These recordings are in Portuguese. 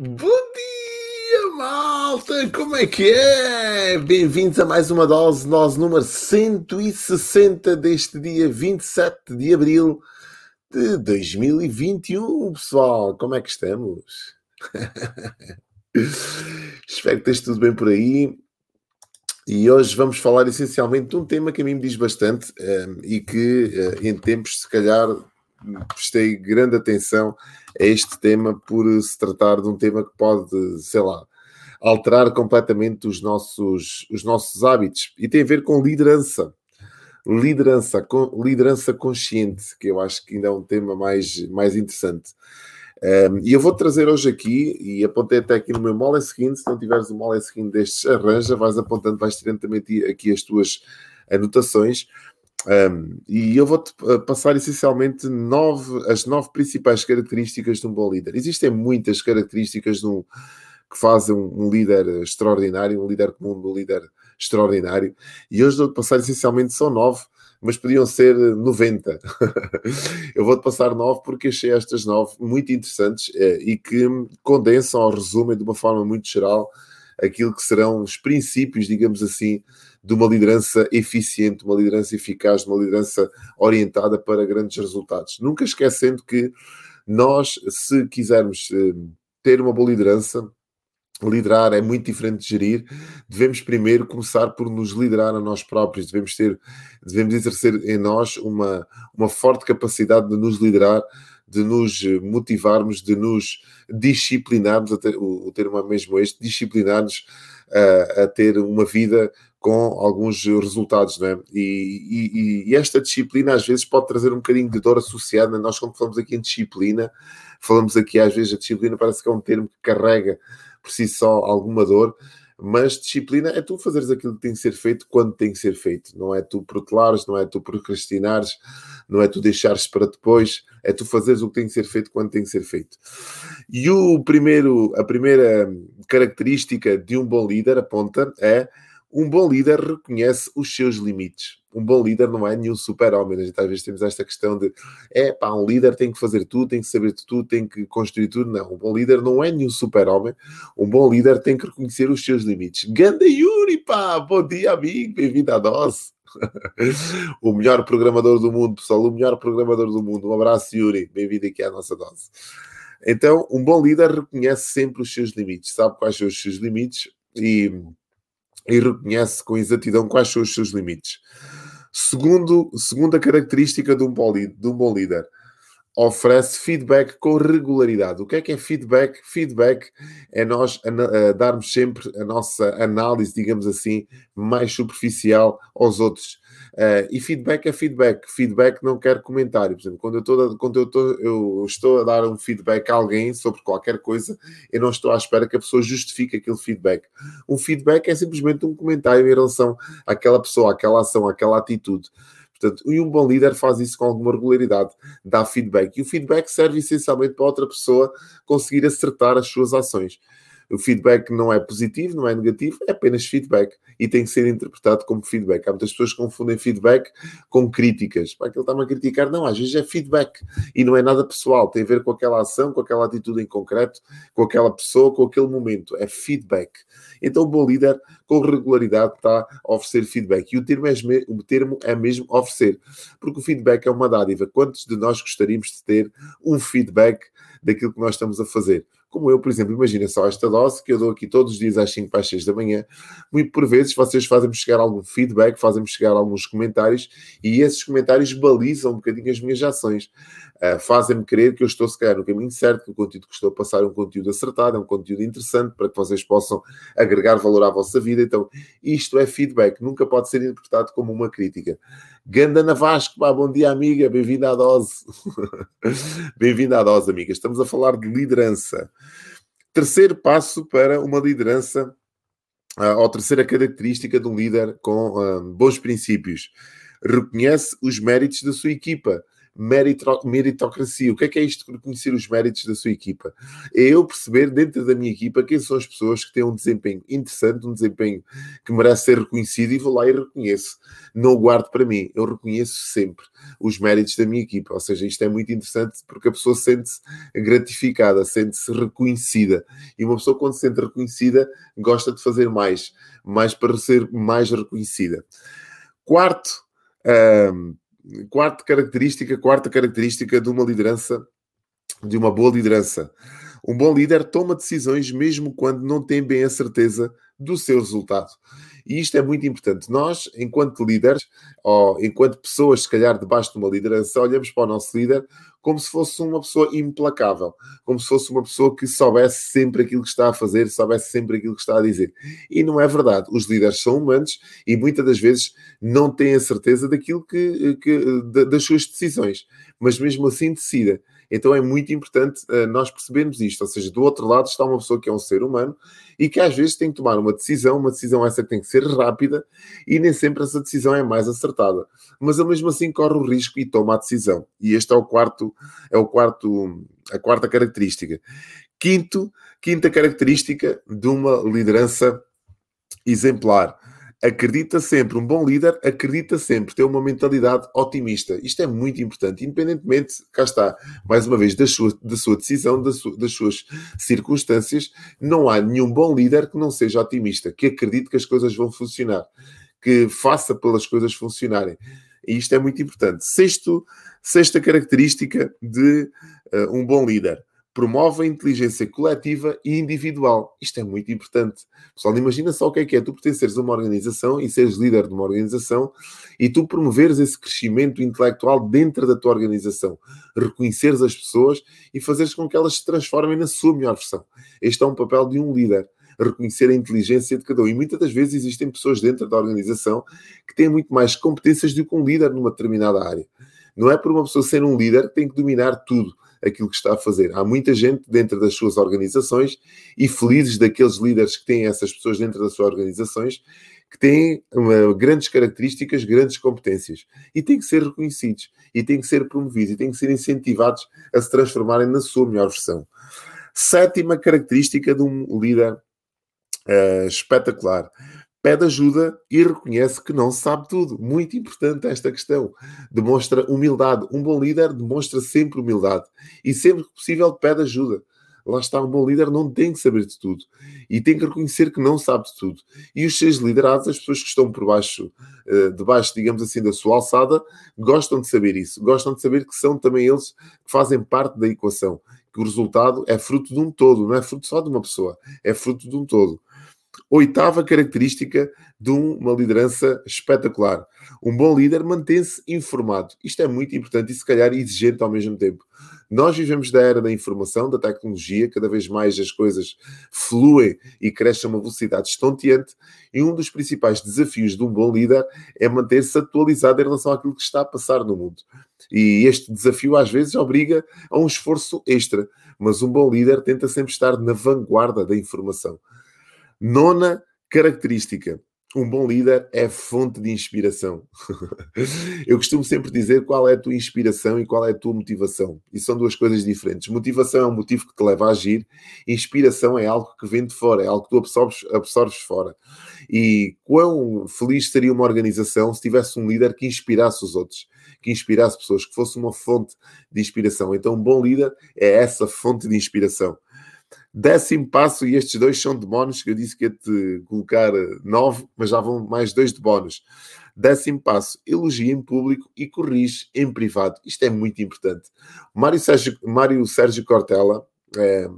Bom dia, malta! Como é que é? Bem-vindos a mais uma dose, dose número 160 deste dia 27 de abril de 2021, pessoal. Como é que estamos? Espero que esteja tudo bem por aí. E hoje vamos falar essencialmente de um tema que a mim me diz bastante um, eh, e que uh, em tempos, se calhar, prestei grande atenção a este tema por se tratar de um tema que pode, sei lá, alterar completamente os nossos, os nossos hábitos e tem a ver com liderança. Liderança, com, liderança consciente, que eu acho que ainda é um tema mais, mais interessante. Um, e eu vou trazer hoje aqui, e apontei até aqui no meu mole seguinte, se não tiveres o mole seguinte destes, arranja, vais apontando, vais tirando também aqui as tuas anotações. Um, e eu vou-te uh, passar essencialmente nove, as nove principais características de um bom líder. Existem muitas características um, que fazem um, líder extraordinário, um líder comum, um líder extraordinário. E hoje vou-te passar essencialmente são nove, mas podiam ser 90. eu vou-te passar nove porque achei estas nove muito interessantes eh, e que condensam ou resumem de uma forma muito geral aquilo que serão os princípios, digamos assim, de uma liderança eficiente, uma liderança eficaz, uma liderança orientada para grandes resultados. Nunca esquecendo que nós, se quisermos eh, ter uma boa liderança, liderar é muito diferente de gerir. Devemos primeiro começar por nos liderar a nós próprios. Devemos ter, devemos exercer em nós uma, uma forte capacidade de nos liderar, de nos motivarmos, de nos disciplinarmos, o, termo é mesmo este, disciplinar-nos a, a ter uma vida com alguns resultados, não é? E, e, e, esta disciplina às vezes pode trazer um bocadinho de dor associada. Nós, quando falamos aqui em disciplina, falamos aqui às vezes a disciplina parece que é um termo que carrega por si só alguma dor, mas disciplina é tu fazeres aquilo que tem que ser feito quando tem que ser feito, não é tu protelares, não é tu procrastinares, não é tu deixares para depois, é tu fazeres o que tem que ser feito quando tem que ser feito. E o primeiro, a primeira característica de um bom líder aponta é um bom líder reconhece os seus limites. Um bom líder não é nenhum super-homem. Gente às vezes temos esta questão de é pá, um líder tem que fazer tudo, tem que saber de tudo, tem que construir tudo. Não, um bom líder não é nenhum super-homem. Um bom líder tem que reconhecer os seus limites. Ganda Yuri, pá! Bom dia, amigo, bem-vindo à dose. o melhor programador do mundo, pessoal, o melhor programador do mundo. Um abraço, Yuri, bem-vindo aqui à nossa dose. Então, um bom líder reconhece sempre os seus limites, sabe quais são os seus limites e e reconhece com exatidão quais são os seus limites. Segundo, segunda característica de um, bom de um bom líder, oferece feedback com regularidade. O que é que é feedback? Feedback é nós darmos sempre a nossa análise, digamos assim, mais superficial aos outros. Uh, e feedback é feedback. Feedback não quer comentário. Por exemplo, quando eu, estou, quando eu, eu estou a dar um feedback a alguém sobre qualquer coisa, eu não estou à espera que a pessoa justifique aquele feedback. Um feedback é simplesmente um comentário em relação àquela pessoa, àquela ação, àquela atitude. Portanto, e um bom líder faz isso com alguma regularidade, dá feedback. E o feedback serve essencialmente para outra pessoa conseguir acertar as suas ações. O feedback não é positivo, não é negativo, é apenas feedback e tem que ser interpretado como feedback. Há muitas pessoas que confundem feedback com críticas. Para que ele está-me a criticar, não, às vezes é feedback e não é nada pessoal, tem a ver com aquela ação, com aquela atitude em concreto, com aquela pessoa, com aquele momento. É feedback. Então, o bom líder, com regularidade, está a oferecer feedback. E o termo é, o termo é mesmo oferecer, porque o feedback é uma dádiva. Quantos de nós gostaríamos de ter um feedback daquilo que nós estamos a fazer? Como eu, por exemplo, imagina só esta dose que eu dou aqui todos os dias às 5 para as 6 da manhã. Muito por vezes vocês fazem-me chegar algum feedback, fazem-me chegar alguns comentários e esses comentários balizam um bocadinho as minhas ações. Uh, fazem-me crer que eu estou, se calhar, no caminho certo, que o conteúdo que estou a passar é um conteúdo acertado, é um conteúdo interessante para que vocês possam agregar valor à vossa vida. Então, isto é feedback, nunca pode ser interpretado como uma crítica. Ganda na Vasco, pá, bom dia, amiga, bem-vinda à dose. bem-vinda à dose, amiga. Estamos a falar de liderança. Terceiro passo para uma liderança, uh, ou terceira característica de um líder com uh, bons princípios. Reconhece os méritos da sua equipa. Meritocracia. O que é que é isto de reconhecer os méritos da sua equipa? É eu perceber dentro da minha equipa quem são as pessoas que têm um desempenho interessante, um desempenho que merece ser reconhecido e vou lá e reconheço. Não o guardo para mim, eu reconheço sempre os méritos da minha equipa. Ou seja, isto é muito interessante porque a pessoa sente-se gratificada, sente-se reconhecida. E uma pessoa, quando se sente reconhecida, gosta de fazer mais, mais para ser mais reconhecida. Quarto, um, quarta característica, quarta característica de uma liderança, de uma boa liderança. Um bom líder toma decisões mesmo quando não tem bem a certeza do seu resultado. E isto é muito importante. Nós, enquanto líderes, ou enquanto pessoas, se calhar, debaixo de uma liderança, olhamos para o nosso líder como se fosse uma pessoa implacável, como se fosse uma pessoa que soubesse sempre aquilo que está a fazer, soubesse sempre aquilo que está a dizer. E não é verdade. Os líderes são humanos e muitas das vezes não têm a certeza daquilo que, que das suas decisões, mas mesmo assim decidem. Então é muito importante uh, nós percebermos isto. Ou seja, do outro lado está uma pessoa que é um ser humano e que às vezes tem que tomar uma decisão, uma decisão essa tem que ser rápida e nem sempre essa decisão é mais acertada. Mas mesmo assim corre o risco e toma a decisão. E este é o quarto, é o quarto, a quarta característica. Quinto, quinta característica de uma liderança exemplar acredita sempre, um bom líder acredita sempre, tem uma mentalidade otimista. Isto é muito importante, independentemente, cá está, mais uma vez, da sua, da sua decisão, da das suas circunstâncias, não há nenhum bom líder que não seja otimista, que acredite que as coisas vão funcionar, que faça pelas coisas funcionarem. E isto é muito importante. Sexto, sexta característica de uh, um bom líder promove a inteligência coletiva e individual. Isto é muito importante. Pessoal, imagina só o que é que é tu pertenceres a uma organização e seres líder de uma organização e tu promoveres esse crescimento intelectual dentro da tua organização, reconheceres as pessoas e fazeres com que elas se transformem na sua melhor versão. Este é um papel de um líder reconhecer a inteligência de cada um. E muitas das vezes existem pessoas dentro da organização que têm muito mais competências do que um líder numa determinada área. Não é por uma pessoa ser um líder que tem que dominar tudo aquilo que está a fazer. Há muita gente dentro das suas organizações e felizes daqueles líderes que têm essas pessoas dentro das suas organizações que têm uma, grandes características, grandes competências e têm que ser reconhecidos e têm que ser promovidos e têm que ser incentivados a se transformarem na sua melhor versão. Sétima característica de um líder uh, espetacular pede ajuda e reconhece que não sabe tudo. Muito importante esta questão. Demonstra humildade. Um bom líder demonstra sempre humildade e sempre que possível pede ajuda. Lá está, um bom líder não tem que saber de tudo e tem que reconhecer que não sabe de tudo. E os seus liderados, as pessoas que estão por baixo, uh, debaixo, digamos assim, da sua alçada, gostam de saber isso. Gostam de saber que são também eles que fazem parte da equação. Que o resultado é fruto de um todo, não é fruto só de uma pessoa, é fruto de um todo. Oitava característica de uma liderança espetacular. Um bom líder mantém-se informado. Isto é muito importante e, se calhar, exigente ao mesmo tempo. Nós vivemos da era da informação, da tecnologia, cada vez mais as coisas fluem e crescem a uma velocidade estonteante, e um dos principais desafios de um bom líder é manter-se atualizado em relação àquilo que está a passar no mundo. E este desafio, às vezes, obriga a um esforço extra, mas um bom líder tenta sempre estar na vanguarda da informação. Nona característica. Um bom líder é fonte de inspiração. Eu costumo sempre dizer qual é a tua inspiração e qual é a tua motivação. E são duas coisas diferentes. Motivação é um motivo que te leva a agir, inspiração é algo que vem de fora, é algo que tu absorves, absorves fora. E quão feliz seria uma organização se tivesse um líder que inspirasse os outros, que inspirasse pessoas, que fosse uma fonte de inspiração. Então, um bom líder é essa fonte de inspiração. Décimo passo, e estes dois são de bónus, que eu disse que ia-te colocar nove, mas já vão mais dois de bónus. Décimo passo, elogia em público e corrige em privado. Isto é muito importante. Mário Sérgio, Mário Sérgio Cortella, é,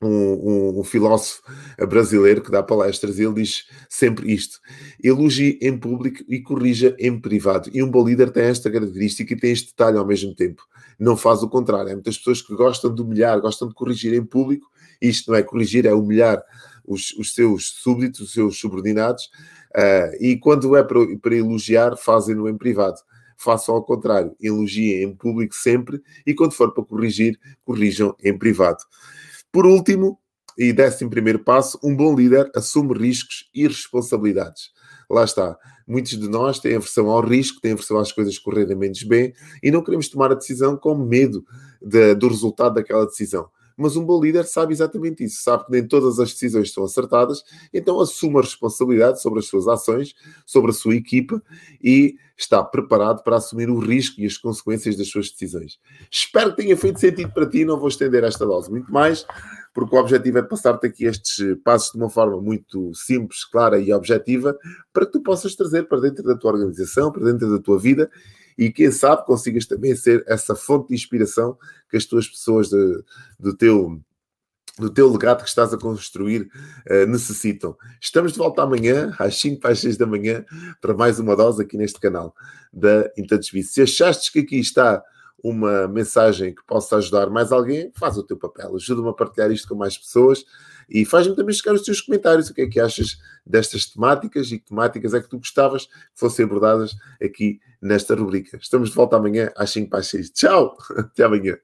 um, um, um, filósofo brasileiro que dá palestras, ele diz sempre isto: elogie em público e corrija em privado. E um bom líder tem esta característica e tem este detalhe ao mesmo tempo. Não faz o contrário. Há muitas pessoas que gostam de humilhar, gostam de corrigir em público. Isto não é corrigir, é humilhar os, os seus súbditos, os seus subordinados. Uh, e quando é para, para elogiar, fazem-no em privado façam ao contrário, elogiem em público sempre e quando for para corrigir, corrijam em privado. Por último, e décimo primeiro passo, um bom líder assume riscos e responsabilidades. Lá está. muitos de nós têm aversão ao risco, têm aversão às coisas correrem menos bem e não queremos tomar a decisão com medo de, do resultado daquela decisão. Mas um bom líder sabe exatamente isso, sabe que nem todas as decisões estão acertadas, então assume a responsabilidade sobre as suas ações, sobre a sua equipa e está preparado para assumir o risco e as consequências das suas decisões. Espero que tenha feito sentido para ti, não vou estender esta dose muito mais, porque o objetivo é passar-te aqui estes passos de uma forma muito simples, clara e objetiva, para que tu possas trazer para dentro da tua organização, para dentro da tua vida e quem sabe consigas também ser essa fonte de inspiração que as tuas pessoas de, do teu do teu legado que estás a construir uh, necessitam. Estamos de volta amanhã, às 5 para as 6 da manhã, para mais uma dose aqui neste canal da Intouchability. Se achaste que aqui está uma mensagem que possa ajudar mais alguém, faz o teu papel. Ajuda-me a partilhar isto com mais pessoas e faz-me também chegar os teus comentários. O que é que achas destas temáticas e que temáticas é que tu gostavas que fossem abordadas aqui nesta rubrica. Estamos de volta amanhã às 5 para as 6. Tchau! Até amanhã.